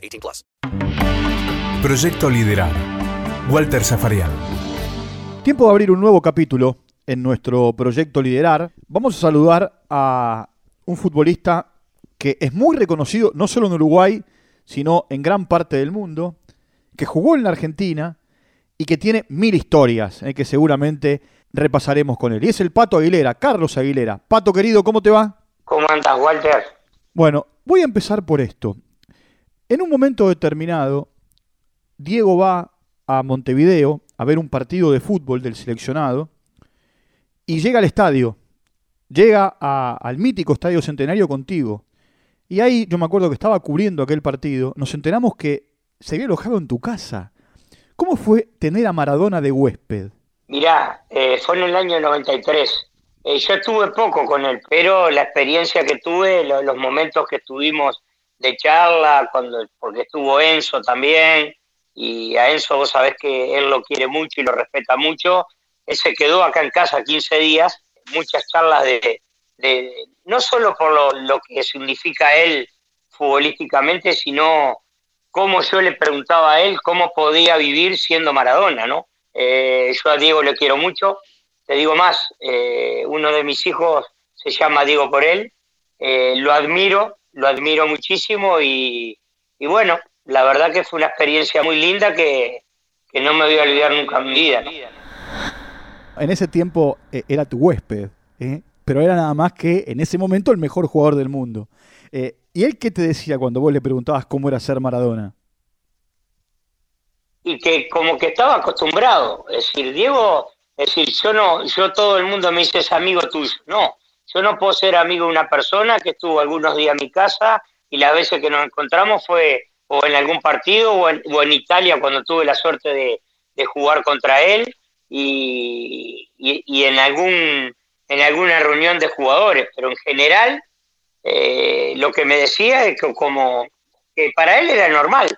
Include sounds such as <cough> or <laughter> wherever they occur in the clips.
18 plus. Proyecto Liderar. Walter Zafarian. Tiempo de abrir un nuevo capítulo en nuestro proyecto Liderar. Vamos a saludar a un futbolista que es muy reconocido no solo en Uruguay, sino en gran parte del mundo, que jugó en la Argentina y que tiene mil historias eh, que seguramente repasaremos con él. Y es el Pato Aguilera, Carlos Aguilera. Pato querido, ¿cómo te va? ¿Cómo andas, Walter? Bueno, voy a empezar por esto. En un momento determinado, Diego va a Montevideo a ver un partido de fútbol del seleccionado y llega al estadio, llega al mítico Estadio Centenario contigo. Y ahí yo me acuerdo que estaba cubriendo aquel partido, nos enteramos que se había alojado en tu casa. ¿Cómo fue tener a Maradona de huésped? Mirá, eh, fue en el año 93. Eh, yo estuve poco con él, pero la experiencia que tuve, lo- los momentos que tuvimos de charla, cuando porque estuvo Enzo también, y a Enzo vos sabés que él lo quiere mucho y lo respeta mucho, él se quedó acá en casa 15 días, muchas charlas de, de no solo por lo, lo que significa él futbolísticamente, sino cómo yo le preguntaba a él cómo podía vivir siendo Maradona, ¿no? Eh, yo a Diego le quiero mucho, te digo más, eh, uno de mis hijos se llama Diego por él, eh, lo admiro, lo admiro muchísimo y, y bueno, la verdad que fue una experiencia muy linda que, que no me voy a olvidar nunca en mi vida. ¿no? En ese tiempo eh, era tu huésped, ¿eh? pero era nada más que en ese momento el mejor jugador del mundo. Eh, ¿Y él qué te decía cuando vos le preguntabas cómo era ser Maradona? y que como que estaba acostumbrado. Es decir, Diego, es decir, yo no, yo todo el mundo me dice es amigo tuyo. No, yo no puedo ser amigo de una persona que estuvo algunos días en mi casa y las veces que nos encontramos fue o en algún partido o en, Italia cuando tuve la suerte de, jugar contra él y, en algún en alguna reunión de jugadores, pero en general eh, lo que me decía es que como que para él era normal,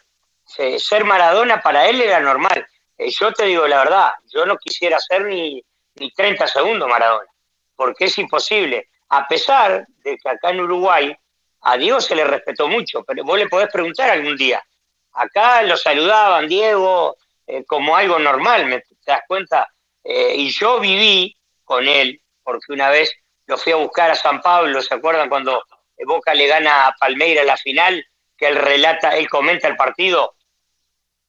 ser Maradona para él era normal. Eh, yo te digo la verdad, yo no quisiera ser ni, ni 30 segundos Maradona, porque es imposible. A pesar de que acá en Uruguay a Diego se le respetó mucho, pero vos le podés preguntar algún día. Acá lo saludaban, Diego, eh, como algo normal, ¿me te das cuenta? Eh, y yo viví con él, porque una vez lo fui a buscar a San Pablo, ¿se acuerdan cuando Boca le gana a Palmeira la final? Que él relata, él comenta el partido,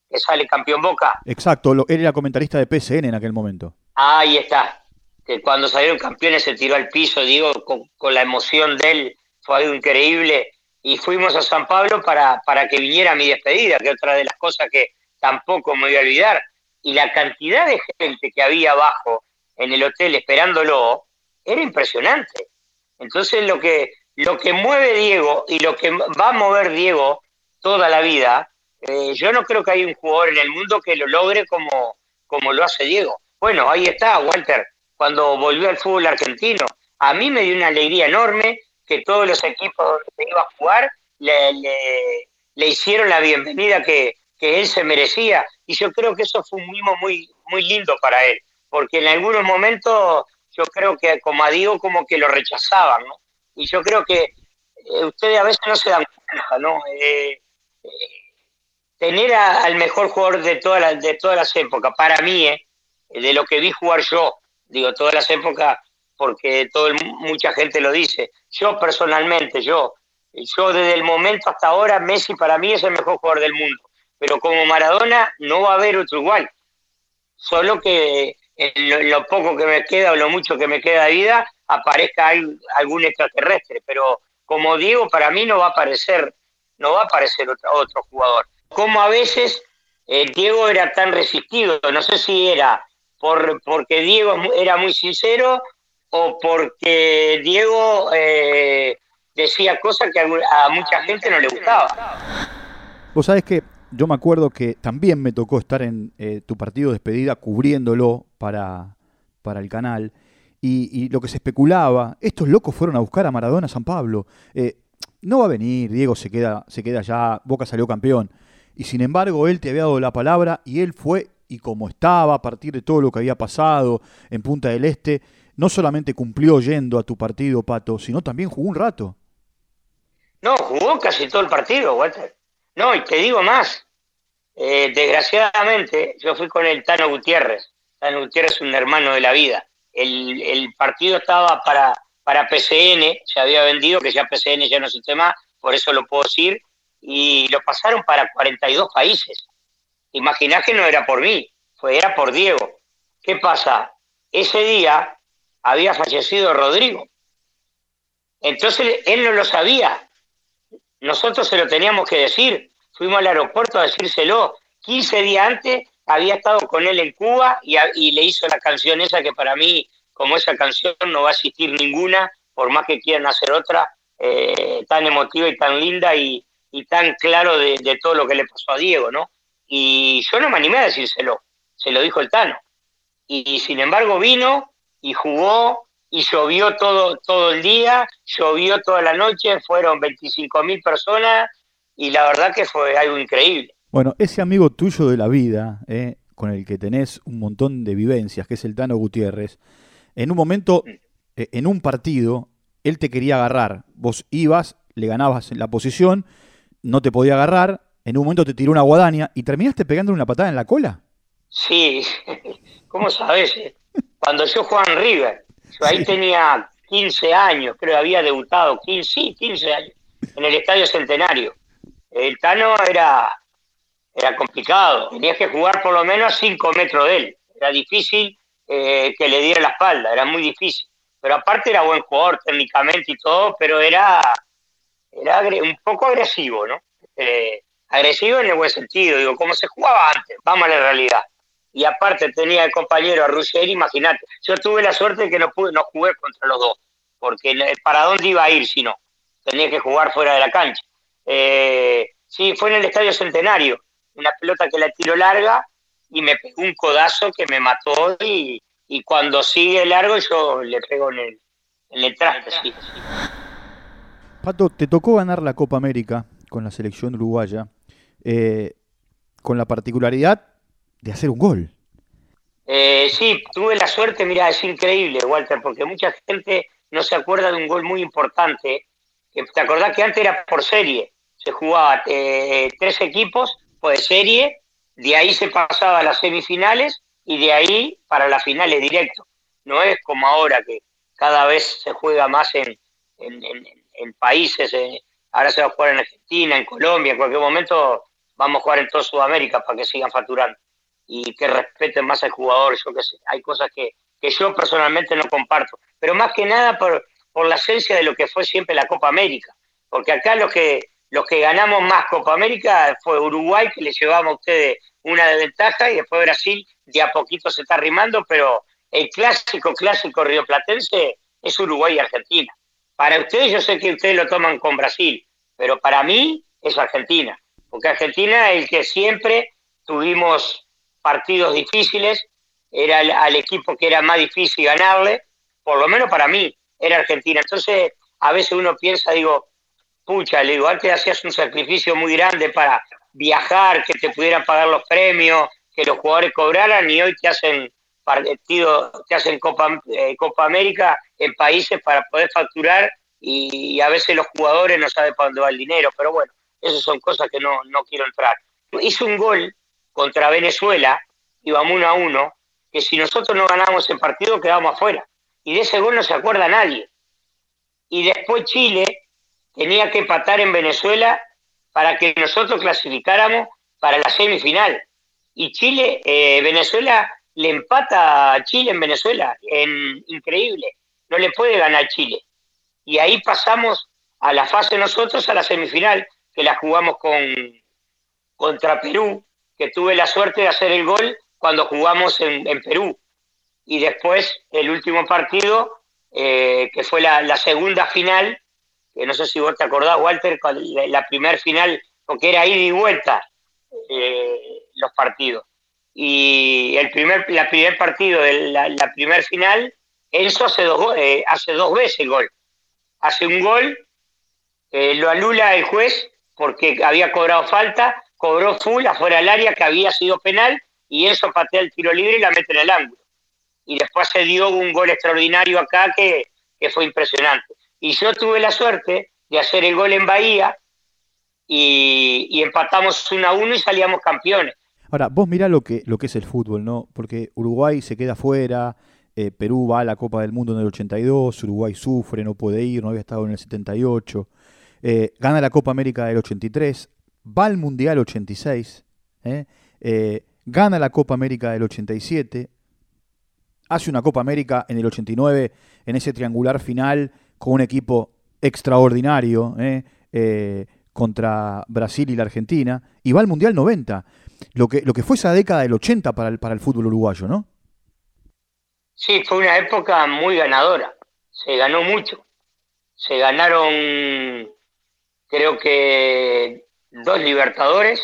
que sale campeón Boca. Exacto, lo- él era comentarista de PSN en aquel momento. Ahí está. Que cuando salieron campeones se tiró al piso, digo, con, con la emoción de él, fue algo increíble. Y fuimos a San Pablo para, para que viniera mi despedida, que otra de las cosas que tampoco me voy a olvidar. Y la cantidad de gente que había abajo en el hotel esperándolo era impresionante. Entonces lo que, lo que mueve Diego y lo que va a mover Diego toda la vida, eh, yo no creo que haya un jugador en el mundo que lo logre como, como lo hace Diego. Bueno, ahí está, Walter, cuando volvió al fútbol argentino. A mí me dio una alegría enorme que todos los equipos donde iba a jugar le, hicieron la bienvenida que, que él se merecía. Y yo creo que eso fue un mimo muy, muy lindo para él, porque en algunos momentos yo creo que como a Diego como que lo rechazaban, ¿no? Y yo creo que eh, ustedes a veces no se dan cuenta, ¿no? Eh, eh, tener al mejor jugador de, todas las de todas las épocas, para mí, de lo que vi jugar yo, digo, todas las épocas, porque todo el- mucha gente lo dice. Yo personalmente, yo, yo desde el momento hasta ahora, Messi para mí es el mejor jugador del mundo, pero como Maradona no va a haber otro igual. Solo que en lo, en lo poco que me queda o lo mucho que me queda de vida aparezca al- algún extraterrestre, pero como Diego para mí no va a aparecer, no va a aparecer otro, otro jugador. Como a veces eh, Diego era tan resistido, no sé si era por, porque Diego era muy sincero o porque Diego eh, decía cosas que a, a mucha gente no le gustaba. Vos sabés que yo me acuerdo que también me tocó estar en eh, tu partido de despedida cubriéndolo para, para el canal. Y, y lo que se especulaba, estos locos fueron a buscar a Maradona a San Pablo. Eh, no va a venir, Diego se queda, se queda allá, Boca salió campeón. Y sin embargo, él te había dado la palabra y él fue, y como estaba, a partir de todo lo que había pasado en Punta del Este, no solamente cumplió yendo a tu partido, Pato, sino también jugó un rato. No, jugó casi todo el partido, Walter. No, y te digo más. Eh, desgraciadamente, yo fui con el Tano Gutiérrez. Tano Gutiérrez es un hermano de la vida. El, partido estaba para, para PCN, se había vendido, que ya PCN ya no un tema, por eso lo puedo decir, y lo pasaron para 42 países. Imaginás que no era por mí, fue, era por Diego. ¿Qué pasa? Ese día había fallecido Rodrigo. Entonces él no lo sabía. Nosotros se lo teníamos que decir. Fuimos al aeropuerto a decírselo. 15 días antes había estado con él en Cuba y, le hizo la canción esa que para mí, como esa canción, no va a existir ninguna, por más que quieran hacer otra, eh, tan emotiva y tan linda y, y tan claro de, de todo lo que le pasó a Diego, ¿no? Y yo no me animé a decírselo, se lo dijo el Tano. Y, sin embargo vino y jugó y llovió todo, todo el día, llovió toda la noche, fueron 25 mil personas y la verdad que fue algo increíble. Bueno, ese amigo tuyo de la vida, eh, con el que tenés un montón de vivencias, que es el Tano Gutiérrez, en un momento, eh, en un partido, él te quería agarrar. Vos ibas, le ganabas en la posición, no te podía agarrar, en un momento te tiró una guadaña y terminaste pegándole una patada en la cola. Sí, <laughs> ¿cómo sabes? eh? Cuando yo jugaba en River, yo ahí Sí. tenía 15 años, creo que había debutado, 15, sí, 15 años, en el Estadio Centenario. El Tano era, era complicado, tenías que jugar por lo menos a 5 metros de él. Era difícil eh, que le diera la espalda, era muy difícil. Pero aparte era buen jugador técnicamente y todo, pero era, era un poco agresivo, ¿no? Eh, agresivo en el buen sentido, digo, como se jugaba antes, vamos a la realidad. Y aparte tenía el compañero a Ruggeri, imagínate. Yo tuve la suerte de que no pude, no jugué contra los dos, porque no- para dónde iba a ir si no. Tenía que jugar fuera de la cancha. Eh, sí, fue en el Estadio Centenario, una pelota que la tiro larga y me pegó un codazo que me mató y, y cuando sigue largo yo le pego en el, en el traste. Pato, te tocó ganar la Copa América con la selección uruguaya, eh, con la particularidad de hacer un gol. Eh, sí, tuve la suerte, mira, es increíble, Walter, porque mucha gente no se acuerda de un gol muy importante. ¿Te acordás que antes era por serie? Se jugaba eh, tres equipos pues serie, de ahí se pasaba a las semifinales y de ahí para las finales directo. No es como ahora que cada vez se juega más en, en, en- en países, eh, ahora se va a jugar en Argentina, en Colombia, en cualquier momento vamos a jugar en toda Sudamérica para que sigan facturando y que respeten más al jugador, yo qué sé, hay cosas que, que yo personalmente no comparto, pero más que nada por, por la esencia de lo que fue siempre la Copa América, porque acá los que, los que ganamos más Copa América fue Uruguay, que le llevamos a ustedes una de ventaja, y después Brasil de a poquito se está arrimando, pero el clásico, clásico rioplatense es Uruguay y Argentina. Para ustedes yo sé que ustedes lo toman con Brasil, pero para mí es Argentina, porque Argentina es el que siempre tuvimos partidos difíciles, era el, al equipo que era más difícil ganarle, por lo menos para mí, era Argentina. Entonces, a veces uno piensa, digo, pucha, le digo, antes hacías un sacrificio muy grande para viajar, que te pudieran pagar los premios, que los jugadores cobraran y hoy te hacen partido, te hacen Copa, eh, Copa América en países para poder facturar y, y a veces los jugadores no saben para dónde va el dinero, pero bueno, esas son cosas que no, no quiero entrar. Hizo un gol contra Venezuela, íbamos uno a uno, que si nosotros no ganábamos el partido quedábamos afuera. Y de ese gol no se acuerda nadie. Y después Chile tenía que empatar en Venezuela para que nosotros clasificáramos para la semifinal. Y Chile, eh, Venezuela le empata a Chile en Venezuela, en, increíble. No le puede ganar Chile. Y ahí pasamos a la fase nosotros, a la semifinal, que la jugamos con contra Perú, que tuve la suerte de hacer el gol cuando jugamos en, Perú. Y después el último partido, eh, que fue la, segunda final, que no sé si vos te acordás, Walter, la, la primera final porque era ida y vuelta eh, los partidos. Y el primer, la primer partido, la, la primer final, Enzo hace dos, eh, hace dos veces el gol. Hace un gol, eh, lo alula el juez porque había cobrado falta, cobró full afuera del área que había sido penal y Enzo patea el tiro libre y la mete en el ángulo. Y después se dio un gol extraordinario acá que, que fue impresionante. Y yo tuve la suerte de hacer el gol en Bahía y, y empatamos 1 a 1 y salíamos campeones. Ahora, vos mirá lo que, lo que es el fútbol, ¿no? Porque Uruguay se queda fuera, eh, Perú va a la Copa del Mundo en el 82, Uruguay sufre, no puede ir, no había estado en el 78, eh, gana la Copa América del 83, va al Mundial 86, ¿eh? Eh, gana la Copa América del 87, hace una Copa América en el 89 en ese triangular final con un equipo extraordinario contra Brasil y la Argentina, y va al Mundial 90, lo que, lo que fue esa década del 80 para el, para el fútbol uruguayo, ¿no? Sí, fue una época muy ganadora. Se ganó mucho. Se ganaron, creo que, dos Libertadores.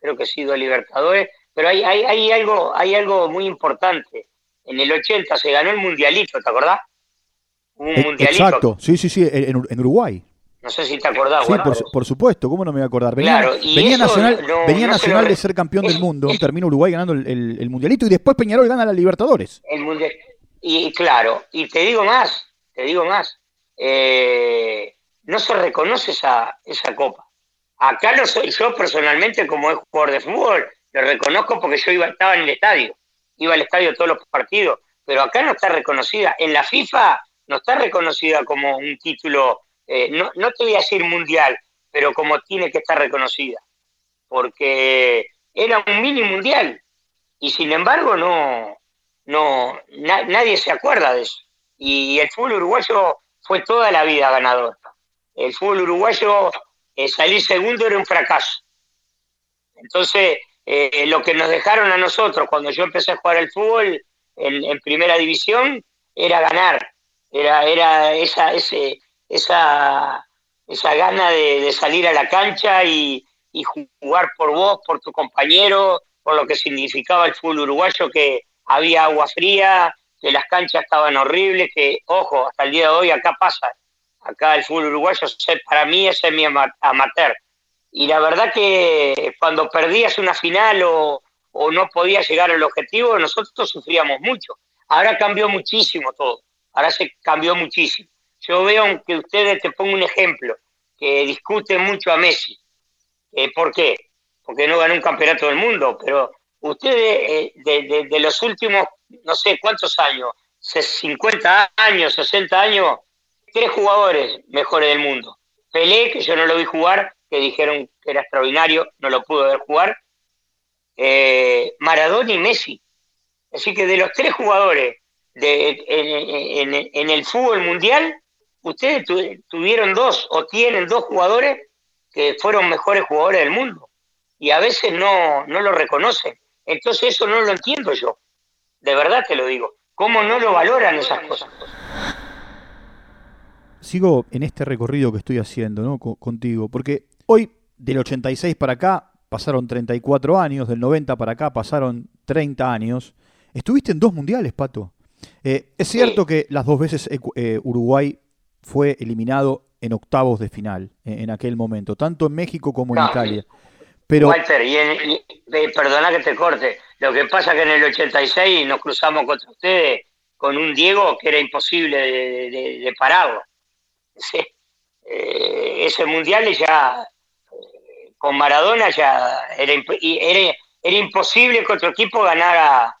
Creo que sí, dos Libertadores. Pero hay, hay, hay, algo, hay algo muy importante. En el 80 se ganó el Mundialito, ¿te acordás? Un Eh, Mundialito. Exacto, sí, sí, sí, en, en Uruguay. No sé si te acordás. Sí, bueno, por, su- por supuesto, ¿cómo no me voy a acordar? Venía, Claro, y venía Nacional, no- venía no Nacional lo- de ser campeón del mundo, termina Uruguay ganando el, el- el Mundialito y después Peñarol gana la Libertadores. el mundial. Y claro, y te digo más, te digo más, eh, no se reconoce esa, esa copa. Acá no soy yo personalmente como es jugador de fútbol, lo reconozco porque yo iba, estaba en el estadio, iba al estadio todos los partidos, pero acá no está reconocida. En la FIFA no está reconocida como un título, eh, no, no te voy a decir mundial, pero como tiene que estar reconocida, porque era un mini mundial y sin embargo no, no na- nadie se acuerda de eso. Y el fútbol uruguayo fue toda la vida ganador. El fútbol uruguayo, eh, salir segundo era un fracaso. Entonces, eh, lo que nos dejaron a nosotros cuando yo empecé a jugar al fútbol en, primera división era ganar. Era, era esa, ese, esa, esa gana de, de salir a la cancha y, y jugar por vos, por tu compañero, por lo que significaba el fútbol uruguayo, que había agua fría, que las canchas estaban horribles, que, ojo, hasta el día de hoy acá pasa, acá el fútbol uruguayo para mí es mi amateur. Y la verdad que cuando perdías una final o, o no podías llegar al objetivo, nosotros sufríamos mucho. Ahora cambió muchísimo todo, ahora se cambió muchísimo. Yo veo que ustedes, te pongo un ejemplo, que discuten mucho a Messi. Eh, ¿Por qué? Porque no ganó un campeonato del mundo, pero ustedes eh, de, de- de los últimos, no sé cuántos años, se- 50 años, 60 años, tres jugadores mejores del mundo. Pelé, que yo no lo vi jugar, que dijeron que era extraordinario, no lo pude ver jugar. Eh, Maradona y Messi. Así que de los tres jugadores de, en, el fútbol mundial, ustedes tu- tuvieron dos o tienen dos jugadores que fueron mejores jugadores del mundo. Y a veces no, no lo reconocen. Entonces eso no lo entiendo yo. De verdad te lo digo. ¿Cómo no lo valoran esas cosas? Sigo en este recorrido que estoy haciendo ¿no? Co- contigo, porque hoy del 86 para acá pasaron 34 años, del 90 para acá pasaron 30 años. Estuviste en dos mundiales, Pato. Eh, es cierto que las dos veces eh, Uruguay fue eliminado en octavos de final eh, en aquel momento, tanto en México como en No. Italia. Pero Walter, y, en- y- perdona que te corte. Lo que pasa que en el 86 nos cruzamos contra ustedes con un Diego que era imposible de, de- de pararlo. Sí. Eh, ese mundial ya eh, con Maradona ya era, era, era imposible que otro equipo ganara,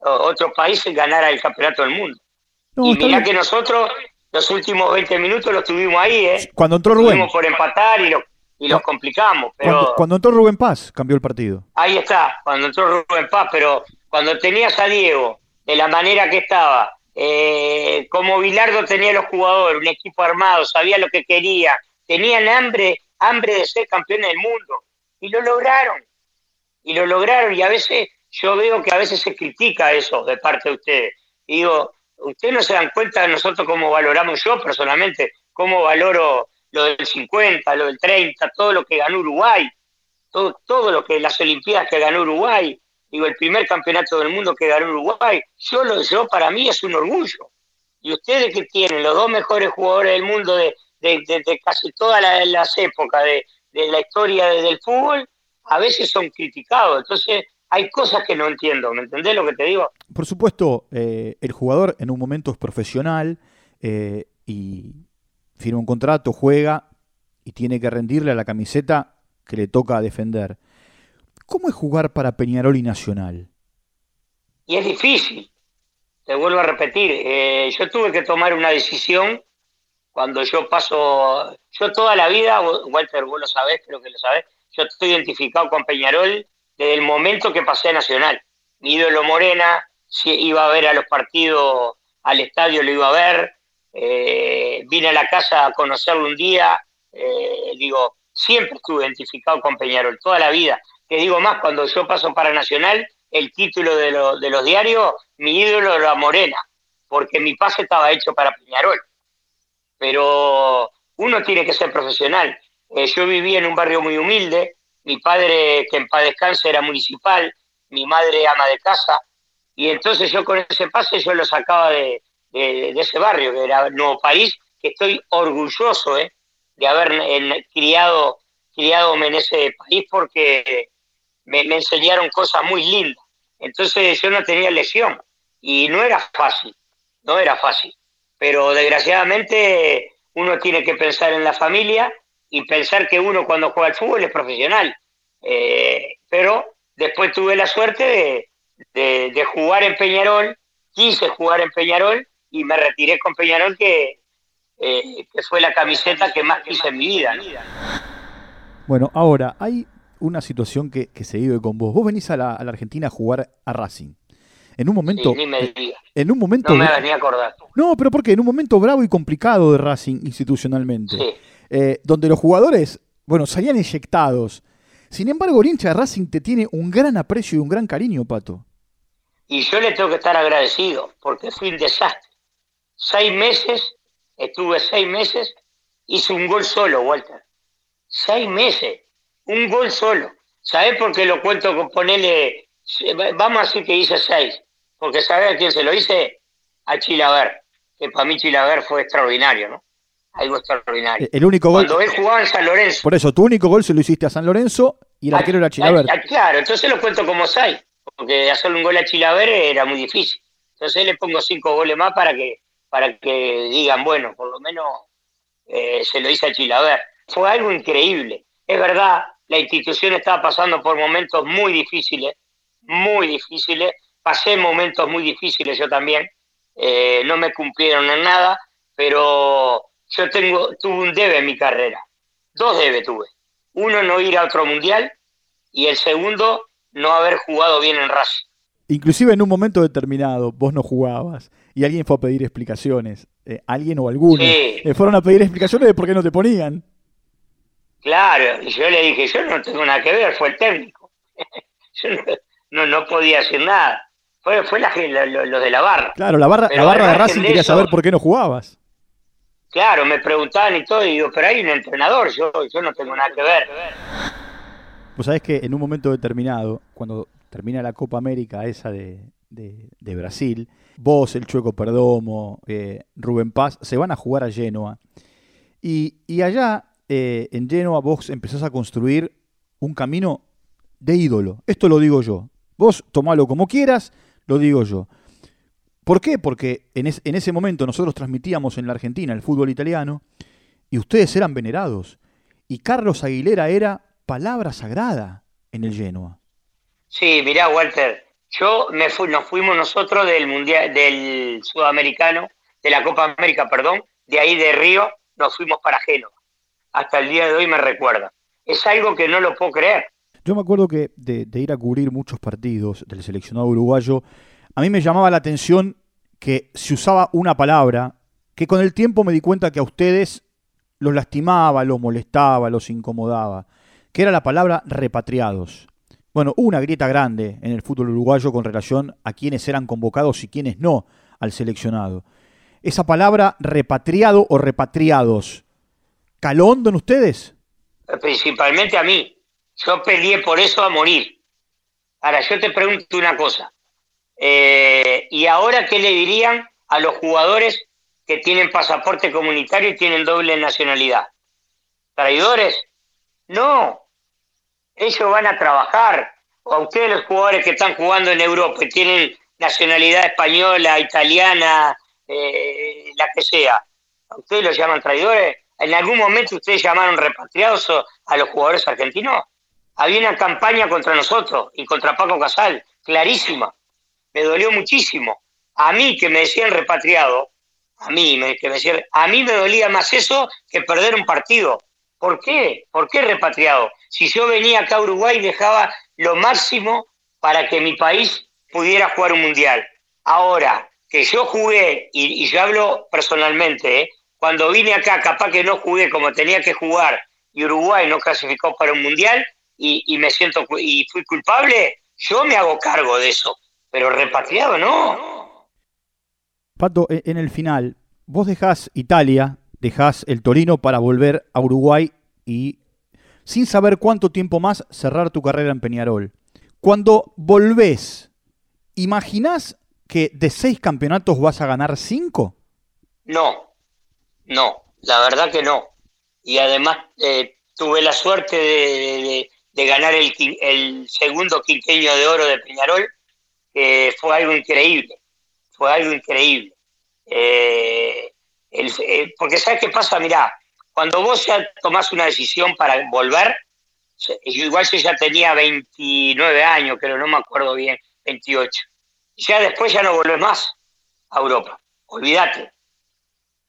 otro país ganara el campeonato del mundo. no, y mirá que nosotros los últimos 20 minutos los tuvimos ahí, ¿eh? cuando entró Rubén, Tuvimos por empatar y, lo- y los complicamos. Pero cuando, cuando entró Rubén Paz, cambió el partido. Ahí está, cuando entró Rubén Paz, pero cuando tenías a Diego de la manera que estaba, eh, como Bilardo tenía los jugadores, un equipo armado, sabía lo que quería, tenían hambre, hambre de ser campeones del mundo, y lo lograron, y lo lograron, y a veces yo veo que a veces se critica eso de parte de ustedes. Y digo, ustedes no se dan cuenta de nosotros cómo valoramos yo personalmente, cómo valoro lo del 50, lo del 30, todo lo que ganó Uruguay, todo, todo lo que las Olimpiadas que ganó Uruguay, digo, el primer campeonato del mundo que ganó Uruguay, yo, lo, yo para mí es un orgullo. Y ustedes que tienen los dos mejores jugadores del mundo de, casi todas las, épocas de, la historia del fútbol, a veces son criticados. Entonces, hay cosas que no entiendo, ¿me entendés lo que te digo? Por supuesto, eh, el jugador en un momento es profesional eh, y firma un contrato, juega y tiene que rendirle a la camiseta que le toca defender. ¿Cómo es jugar para Peñarol y Nacional? Y es difícil, te vuelvo a repetir, eh, yo tuve que tomar una decisión cuando yo paso, yo toda la vida, Walter, vos lo sabés, creo que lo sabés, yo estoy identificado con Peñarol desde el momento que pasé a Nacional. Mi ídolo Morena, iba a ver a los partidos al estadio, lo iba a ver, eh, vine a la casa a conocerlo un día, eh, digo, siempre estuve identificado con Peñarol, toda la vida. Te digo más, cuando yo paso para Nacional, el título de, los diarios, mi ídolo era Morena, porque mi pase estaba hecho para Peñarol. Pero uno tiene que ser profesional. Eh, yo vivía en un barrio muy humilde, mi padre, que en paz descanse, era municipal, mi madre ama de casa, y entonces yo con ese pase yo lo sacaba de, ese barrio, que era Nuevo París, que estoy orgulloso eh, de haber criado, criadome en ese país porque me, enseñaron cosas muy lindas. Entonces yo no tenía lesión y no era fácil, no era fácil. Pero desgraciadamente uno tiene que pensar en la familia y pensar que uno cuando juega al fútbol es profesional. Eh, pero después tuve la suerte de, jugar en Peñarol, quise jugar en Peñarol y me retiré con Peñarol que, eh, que fue la camiseta que más quise en mi vida. Bueno, ahora hay una situación que, se vive con vos. Vos venís a la, Argentina a jugar a Racing. En un momento. En un momento. No me venía a acordar. No, pero porque en un momento bravo y complicado de Racing institucionalmente. Eh, donde los jugadores, bueno, salían eyectados. Sin embargo, el hincha de Racing te tiene un gran aprecio y un gran cariño, Pato. Y yo le tengo que estar agradecido, porque fui un desastre. Seis meses, estuve seis meses, hice un gol solo, Walter. Seis meses un gol solo. ¿Sabés por qué lo cuento con ponerle, vamos a decir que hice seis? Porque ¿sabés a quién se lo hice? A Chilaver, que para mí Chilaver fue extraordinario, ¿no? Algo extraordinario. El único gol. Cuando él jugaba en San Lorenzo. Por eso, tu único gol se lo hiciste a San Lorenzo y el arquero era Chilaver. claro, entonces lo cuento como seis, porque hacerle un gol a Chilaver era muy difícil. Entonces le pongo cinco goles más para que, para que digan, bueno, por lo menos eh, se lo hice a Chilaver. Fue algo increíble. Es verdad, la institución estaba pasando por momentos muy difíciles, muy difíciles. Pasé momentos muy difíciles yo también. Eh, no me cumplieron en nada, pero yo tengo, tuve un debe en mi carrera. Dos debes tuve. Uno, no ir a otro mundial y el segundo, no haber jugado bien en Racing. Inclusive en un momento determinado vos no jugabas y alguien fue a pedir explicaciones. Eh, alguien o alguno. Sí. Eh, fueron a pedir explicaciones de por qué no te ponían. Claro, y yo le dije, yo no tengo nada que ver, fue el técnico. <laughs> yo no, no, podía hacer nada. Fue, fue la, lo, de la barra. Claro, la barra, la barra de Racing quería saber por qué no jugabas. Claro, me preguntaban y todo, y digo, pero hay un entrenador, yo, yo no tengo nada que ver. Pues sabés que en un momento determinado, cuando termina la Copa América esa de, de, Brasil, vos, el Chueco Perdomo, eh, Rubén Paz, se van a jugar a Genoa. Y, y allá eh, en Genoa vos empezás a construir un camino de ídolo. Esto lo digo yo. Vos tomalo como quieras, lo digo yo. ¿Por qué? Porque en, ese momento nosotros transmitíamos en la Argentina el fútbol italiano y ustedes eran venerados. Y Carlos Aguilera era palabra sagrada en el Genoa. Sí, mirá, Walter, yo me fui, nos fuimos nosotros del mundial, del sudamericano, de la Copa América, perdón, de ahí de Río, nos fuimos para Genoa hasta el día de hoy me recuerda. Es algo que no lo puedo creer. Yo me acuerdo que de, ir a cubrir muchos partidos del seleccionado uruguayo, a mí me llamaba la atención que se usaba una palabra que con el tiempo me di cuenta que a ustedes los lastimaba, los molestaba, los incomodaba, que era la palabra repatriados. Bueno, una grieta grande en el fútbol uruguayo con relación a quienes eran convocados y quienes no al seleccionado. Esa palabra repatriado o repatriados Calondo en ustedes? Principalmente a mí. Yo peleé por eso a morir. Ahora, yo te pregunto una cosa. Eh, ¿Y ahora qué le dirían a los jugadores que tienen pasaporte comunitario y tienen doble nacionalidad? ¿Traidores? No. Ellos van a trabajar. O a ustedes los jugadores que están jugando en Europa y tienen nacionalidad española, italiana, eh, la que sea, ¿a ustedes los llaman traidores? ¿En algún momento ustedes llamaron repatriados a los jugadores argentinos? Había una campaña contra nosotros y contra Paco Casal, clarísima. Me dolió muchísimo. A mí que me decían repatriado, a mí me, que me decían, a mí me dolía más eso que perder un partido. ¿Por qué? ¿Por qué repatriado? Si yo venía acá a Uruguay dejaba lo máximo para que mi país pudiera jugar un mundial. Ahora, que yo jugué, y, yo hablo personalmente, ¿eh? Cuando vine acá, capaz que no jugué como tenía que jugar y Uruguay no clasificó para un mundial y, me siento y fui culpable, yo me hago cargo de eso, pero repatriado no. Pato, e, en el final, vos dejás Italia, dejás el Torino para volver a Uruguay y sin saber cuánto tiempo más cerrar tu carrera en Peñarol. Cuando volvés, ¿imaginás que de seis campeonatos vas a ganar cinco? No, no, la verdad que no. Y además eh, tuve la suerte de, ganar el, el, segundo quinqueño de oro de Peñarol, que fue algo increíble, fue algo increíble. Eh, eh, porque ¿sabes qué pasa? Mirá, cuando vos ya tomás una decisión para volver, igual yo ya tenía 29 años, pero no me acuerdo bien, 28. Ya después ya no volvés más a Europa, olvídate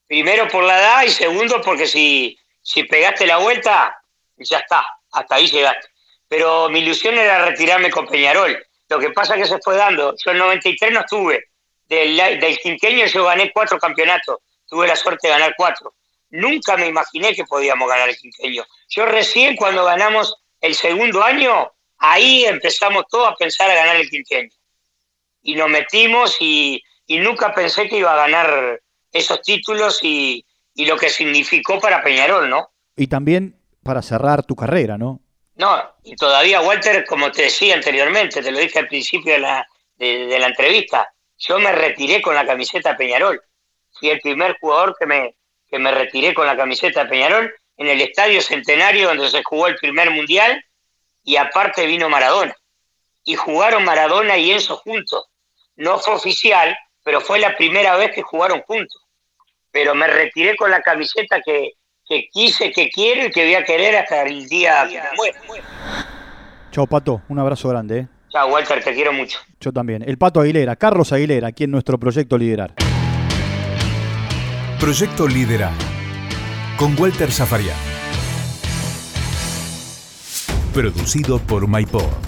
Primero por la edad y segundo porque si, si pegaste la vuelta, ya está, hasta ahí llegaste. Pero mi ilusión era retirarme con Peñarol. Lo que pasa es que se fue dando. Yo en 93 no estuve. Del, del yo gané cuatro campeonatos. Tuve la suerte de ganar cuatro. Nunca me imaginé que podíamos ganar el quinqueño. Yo recién cuando ganamos el segundo año, ahí empezamos todos a pensar a ganar el quinqueño. Y nos metimos y, y nunca pensé que iba a ganar esos títulos y, lo que significó para Peñarol, ¿no? Y también para cerrar tu carrera, ¿no? No, y todavía, Walter, como te decía anteriormente, te lo dije al principio de la, de, la entrevista, yo me retiré con la camiseta Peñarol. Fui el primer jugador que me, que me retiré con la camiseta Peñarol en el Estadio Centenario donde se jugó el primer mundial y aparte vino Maradona. Y jugaron Maradona y Enzo juntos. No fue oficial, pero fue la primera vez que jugaron juntos. Pero me retiré con la camiseta que, quise, que quiero y que voy a querer hasta el día que me muera. Chao, Pato. Un abrazo grande. ¿eh? Chao, Walter. Te quiero mucho. Yo también. El Pato Aguilera, Carlos Aguilera, aquí en nuestro Proyecto Liderar. Proyecto Liderar. Con Walter Zafarian. Producido por MyPod.